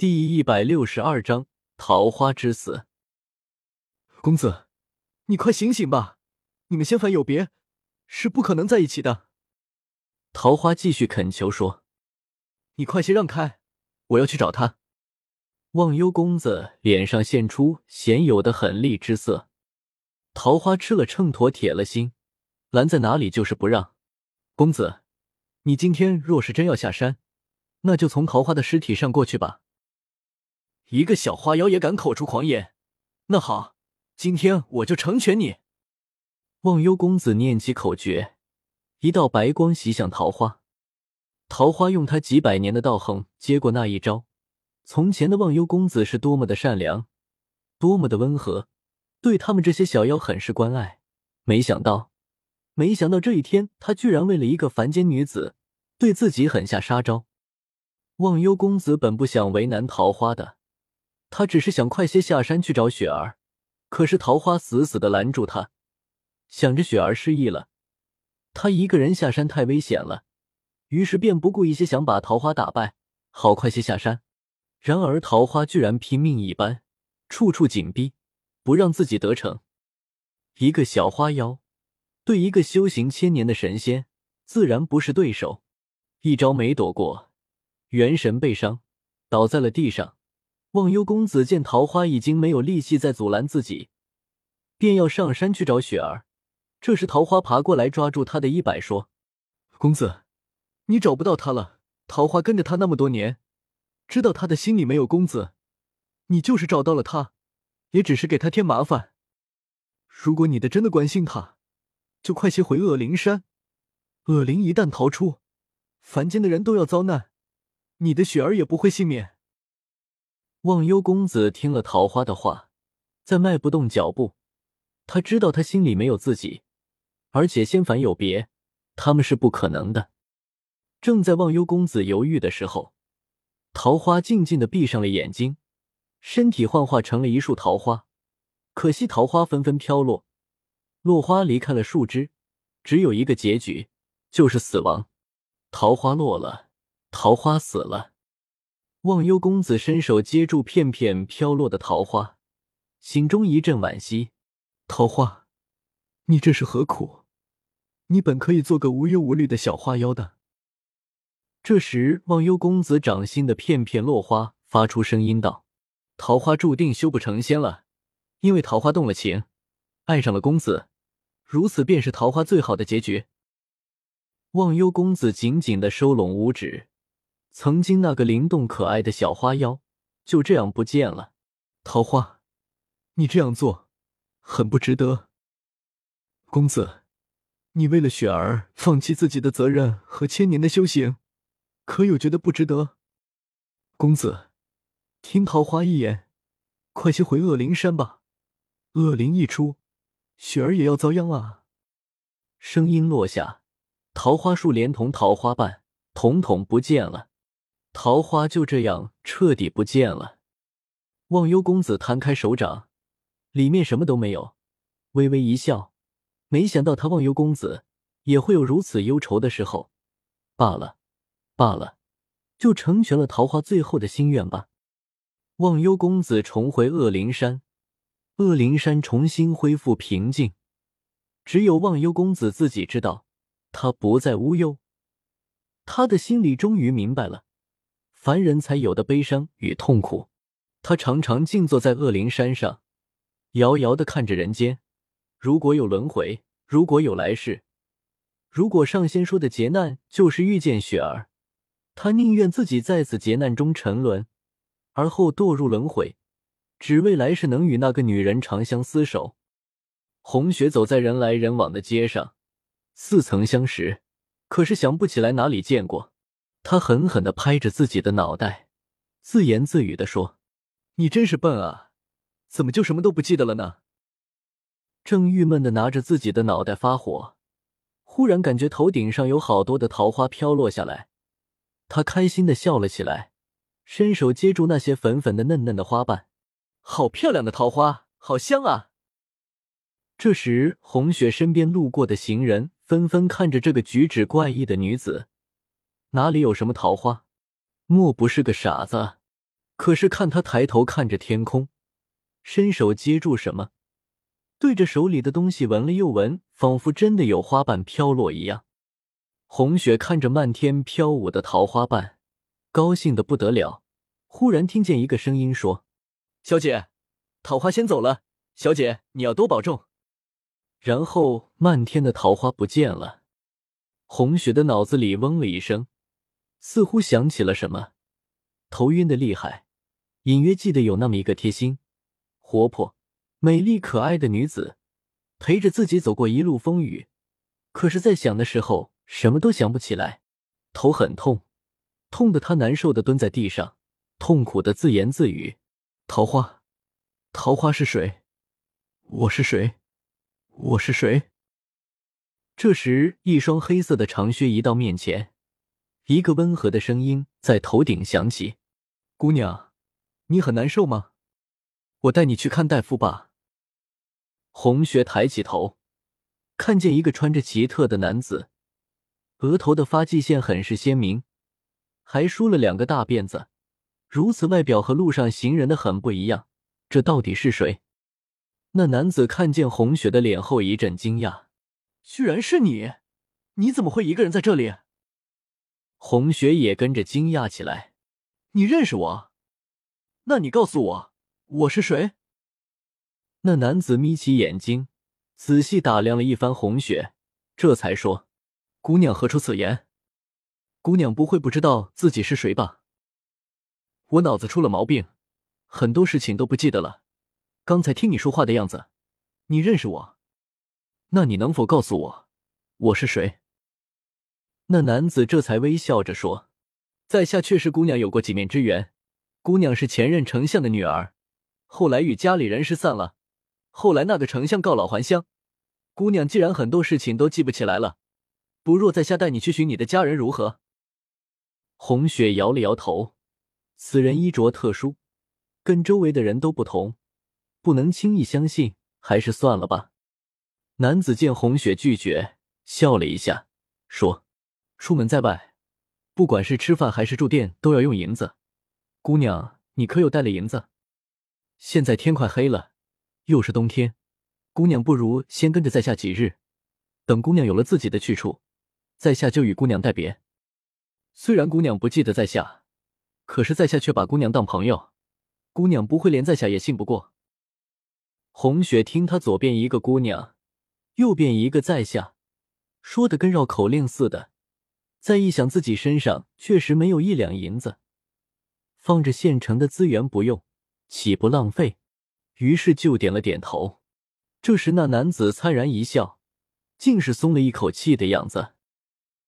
第一百六十二章桃花之死。公子，你快醒醒吧！你们仙凡有别，是不可能在一起的。桃花继续恳求说：“你快些让开，我要去找他。”忘忧公子脸上现出鲜有的狠厉之色。桃花吃了秤砣铁了心，拦在哪里就是不让。公子，你今天若是真要下山，那就从桃花的尸体上过去吧。一个小花妖也敢口出狂言，那好，今天我就成全你。忘忧公子念起口诀，一道白光袭向桃花。桃花用他几百年的道行接过那一招。从前的忘忧公子是多么的善良，多么的温和，对他们这些小妖很是关爱。没想到，没想到这一天，他居然为了一个凡间女子，对自己狠下杀招。忘忧公子本不想为难桃花的。他只是想快些下山去找雪儿，可是桃花死死的拦住他，想着雪儿失忆了，他一个人下山太危险了，于是便不顾一切想把桃花打败，好快些下山。然而桃花居然拼命一般，处处紧逼，不让自己得逞。一个小花妖对一个修行千年的神仙，自然不是对手，一招没躲过，元神被伤，倒在了地上。忘忧公子见桃花已经没有力气再阻拦自己，便要上山去找雪儿。这时桃花爬过来抓住他的衣摆说：“公子，你找不到他了。桃花跟着他那么多年，知道他的心里没有公子。你就是找到了他，也只是给他添麻烦。如果你的真的关心他，就快些回恶灵山。恶灵一旦逃出，凡间的人都要遭难，你的雪儿也不会幸免。”忘忧公子听了桃花的话，再迈不动脚步。他知道他心里没有自己，而且仙凡有别，他们是不可能的。正在忘忧公子犹豫的时候，桃花静静的闭上了眼睛，身体幻化成了一束桃花。可惜桃花纷纷飘落，落花离开了树枝，只有一个结局，就是死亡。桃花落了，桃花死了。忘忧公子伸手接住片片飘落的桃花，心中一阵惋惜。桃花，你这是何苦？你本可以做个无忧无虑的小花妖的。这时，忘忧公子掌心的片片落花发出声音道：“桃花注定修不成仙了，因为桃花动了情，爱上了公子，如此便是桃花最好的结局。”忘忧公子紧紧的收拢五指。曾经那个灵动可爱的小花妖，就这样不见了。桃花，你这样做很不值得。公子，你为了雪儿放弃自己的责任和千年的修行，可有觉得不值得？公子，听桃花一言，快些回恶灵山吧。恶灵一出，雪儿也要遭殃啊！声音落下，桃花树连同桃花瓣统统不见了。桃花就这样彻底不见了。忘忧公子摊开手掌，里面什么都没有，微微一笑。没想到他忘忧公子也会有如此忧愁的时候。罢了，罢了，就成全了桃花最后的心愿吧。忘忧公子重回恶灵山，恶灵山重新恢复平静。只有忘忧公子自己知道，他不再无忧。他的心里终于明白了。凡人才有的悲伤与痛苦，他常常静坐在恶灵山上，遥遥的看着人间。如果有轮回，如果有来世，如果上仙说的劫难就是遇见雪儿，他宁愿自己在此劫难中沉沦，而后堕入轮回，只为来世能与那个女人长相厮守。红雪走在人来人往的街上，似曾相识，可是想不起来哪里见过。他狠狠的拍着自己的脑袋，自言自语的说：“你真是笨啊，怎么就什么都不记得了呢？”正郁闷的拿着自己的脑袋发火，忽然感觉头顶上有好多的桃花飘落下来，他开心的笑了起来，伸手接住那些粉粉的嫩嫩的花瓣，好漂亮的桃花，好香啊！这时，红雪身边路过的行人纷纷看着这个举止怪异的女子。哪里有什么桃花？莫不是个傻子？可是看他抬头看着天空，伸手接住什么，对着手里的东西闻了又闻，仿佛真的有花瓣飘落一样。红雪看着漫天飘舞的桃花瓣，高兴的不得了。忽然听见一个声音说：“小姐，桃花先走了，小姐你要多保重。”然后漫天的桃花不见了。红雪的脑子里嗡了一声，似乎想起了什么，头晕的厉害。隐约记得有那么一个贴心、活泼、美丽、可爱的女子，陪着自己走过一路风雨。可是，在想的时候，什么都想不起来。头很痛，痛得他难受的蹲在地上，痛苦的自言自语：“桃花，桃花是谁？我是谁？我是谁？”这时，一双黑色的长靴移到面前，一个温和的声音在头顶响起：“姑娘。”你很难受吗？我带你去看大夫吧。红雪抬起头，看见一个穿着奇特的男子，额头的发际线很是鲜明，还梳了两个大辫子。如此外表和路上行人的很不一样，这到底是谁？那男子看见红雪的脸后一阵惊讶：“居然是你！你怎么会一个人在这里？”红雪也跟着惊讶起来：“你认识我？”那你告诉我，我是谁？那男子眯起眼睛，仔细打量了一番红雪，这才说：“姑娘何出此言？姑娘不会不知道自己是谁吧？我脑子出了毛病，很多事情都不记得了。刚才听你说话的样子，你认识我？那你能否告诉我，我是谁？”那男子这才微笑着说：“在下确实姑娘有过几面之缘。”姑娘是前任丞相的女儿，后来与家里人失散了。后来那个丞相告老还乡。姑娘既然很多事情都记不起来了，不若在下带你去寻你的家人如何？红雪摇了摇头，此人衣着特殊，跟周围的人都不同，不能轻易相信，还是算了吧。男子见红雪拒绝，笑了一下，说：“出门在外，不管是吃饭还是住店，都要用银子。”姑娘，你可有带了银子？现在天快黑了，又是冬天，姑娘不如先跟着在下几日，等姑娘有了自己的去处，在下就与姑娘带别。虽然姑娘不记得在下，可是在下却把姑娘当朋友，姑娘不会连在下也信不过。红雪听他左边一个姑娘，右边一个在下，说的跟绕口令似的，再一想自己身上确实没有一两银子。放着现成的资源不用，岂不浪费？于是就点了点头。这时，那男子灿然一笑，竟是松了一口气的样子。